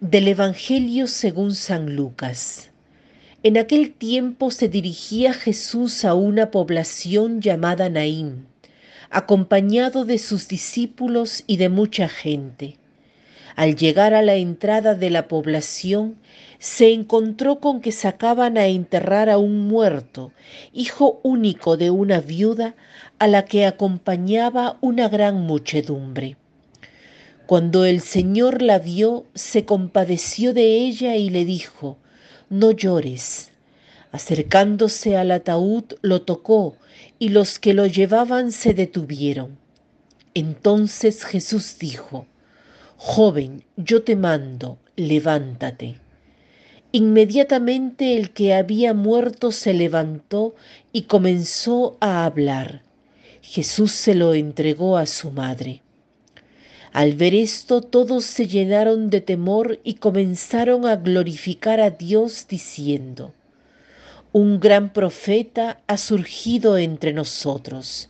Del Evangelio según San Lucas. En aquel tiempo se dirigía Jesús a una población llamada Naín, acompañado de sus discípulos y de mucha gente. Al llegar a la entrada de la población, se encontró con que sacaban a enterrar a un muerto, hijo único de una viuda, a la que acompañaba una gran muchedumbre. Cuando el Señor la vio, se compadeció de ella y le dijo, no llores. Acercándose al ataúd, lo tocó y los que lo llevaban se detuvieron. Entonces Jesús dijo, Joven, yo te mando, levántate. Inmediatamente el que había muerto se levantó y comenzó a hablar. Jesús se lo entregó a su madre. Al ver esto todos se llenaron de temor y comenzaron a glorificar a Dios diciendo, Un gran profeta ha surgido entre nosotros.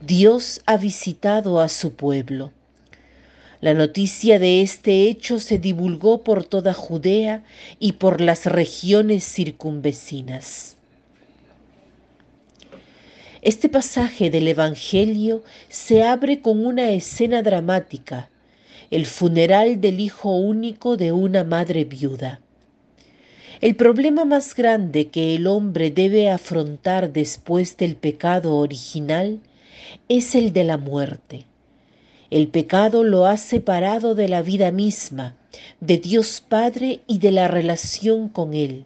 Dios ha visitado a su pueblo. La noticia de este hecho se divulgó por toda Judea y por las regiones circunvecinas. Este pasaje del Evangelio se abre con una escena dramática, el funeral del hijo único de una madre viuda. El problema más grande que el hombre debe afrontar después del pecado original es el de la muerte. El pecado lo ha separado de la vida misma, de Dios Padre y de la relación con Él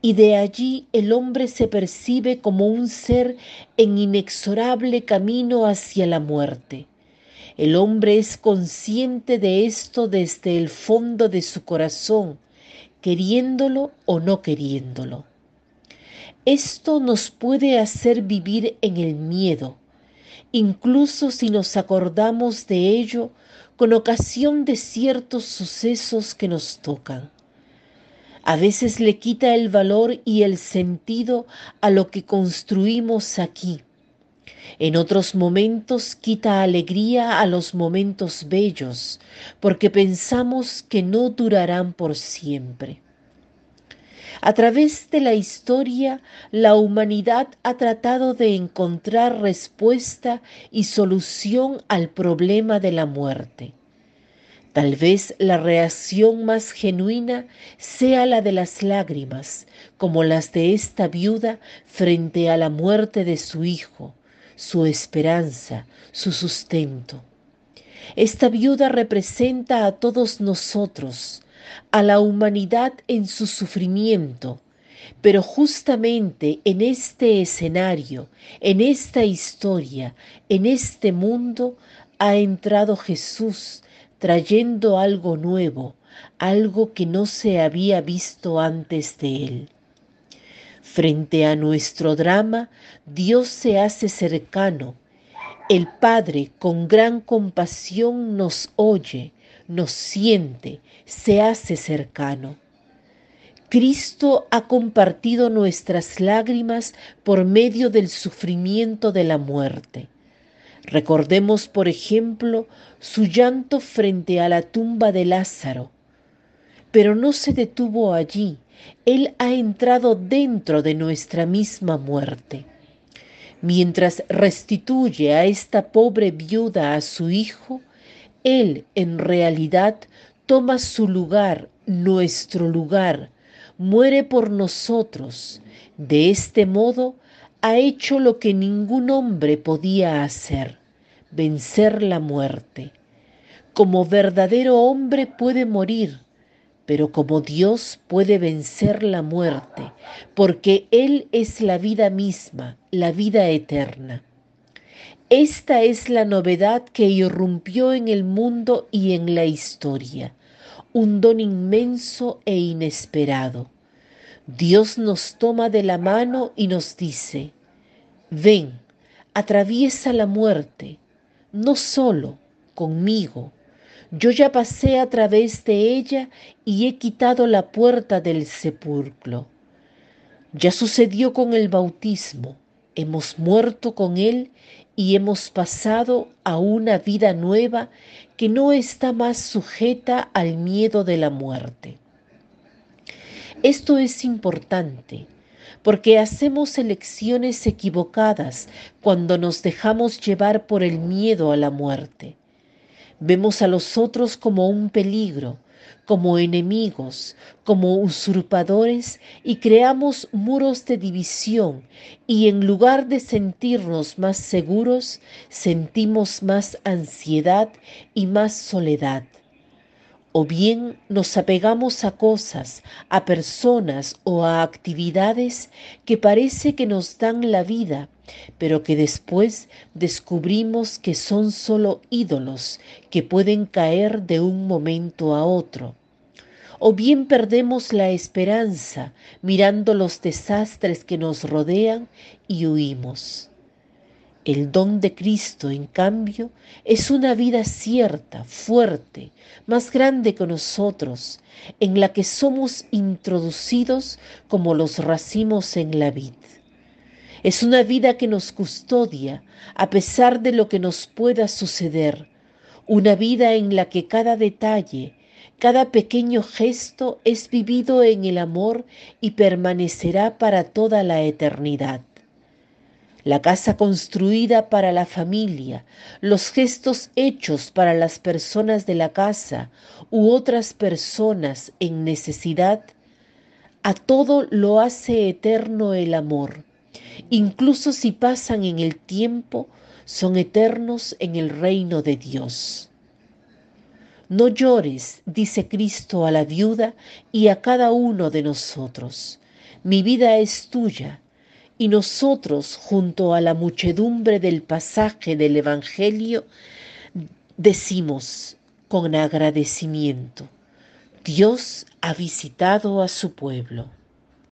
y de allí el hombre se percibe como un ser en inexorable camino hacia la muerte. El hombre es consciente de esto desde el fondo de su corazón, queriéndolo o no queriéndolo. Esto nos puede hacer vivir en el miedo, incluso si nos acordamos de ello con ocasión de ciertos sucesos que nos tocan. A veces le quita el valor y el sentido a lo que construimos aquí. En otros momentos quita alegría a los momentos bellos, porque pensamos que no durarán por siempre. A través de la historia, la humanidad ha tratado de encontrar respuesta y solución al problema de la muerte. Tal vez la reacción más genuina sea la de las lágrimas, como las de esta viuda frente a la muerte de su hijo, su esperanza, su sustento. Esta viuda representa a todos nosotros, a la humanidad en su sufrimiento, pero justamente en este escenario, en esta historia, en este mundo, ha entrado Jesús trayendo algo nuevo, algo que no se había visto antes de él. Frente a nuestro drama, Dios se hace cercano. El Padre con gran compasión nos oye, nos siente, se hace cercano. Cristo ha compartido nuestras lágrimas por medio del sufrimiento de la muerte. Recordemos, por ejemplo, su llanto frente a la tumba de Lázaro. Pero no se detuvo allí, Él ha entrado dentro de nuestra misma muerte. Mientras restituye a esta pobre viuda a su hijo, Él en realidad toma su lugar, nuestro lugar, muere por nosotros. De este modo ha hecho lo que ningún hombre podía hacer vencer la muerte. Como verdadero hombre puede morir, pero como Dios puede vencer la muerte, porque Él es la vida misma, la vida eterna. Esta es la novedad que irrumpió en el mundo y en la historia, un don inmenso e inesperado. Dios nos toma de la mano y nos dice, ven, atraviesa la muerte, no solo conmigo. Yo ya pasé a través de ella y he quitado la puerta del sepulcro. Ya sucedió con el bautismo. Hemos muerto con él y hemos pasado a una vida nueva que no está más sujeta al miedo de la muerte. Esto es importante porque hacemos elecciones equivocadas cuando nos dejamos llevar por el miedo a la muerte. Vemos a los otros como un peligro, como enemigos, como usurpadores y creamos muros de división y en lugar de sentirnos más seguros, sentimos más ansiedad y más soledad o bien nos apegamos a cosas, a personas o a actividades que parece que nos dan la vida, pero que después descubrimos que son solo ídolos que pueden caer de un momento a otro. O bien perdemos la esperanza mirando los desastres que nos rodean y huimos. El don de Cristo, en cambio, es una vida cierta, fuerte, más grande que nosotros, en la que somos introducidos como los racimos en la vid. Es una vida que nos custodia a pesar de lo que nos pueda suceder, una vida en la que cada detalle, cada pequeño gesto es vivido en el amor y permanecerá para toda la eternidad la casa construida para la familia, los gestos hechos para las personas de la casa u otras personas en necesidad, a todo lo hace eterno el amor. Incluso si pasan en el tiempo, son eternos en el reino de Dios. No llores, dice Cristo a la viuda y a cada uno de nosotros. Mi vida es tuya y nosotros, junto a la muchedumbre del pasaje del Evangelio, decimos con agradecimiento, Dios ha visitado a su pueblo.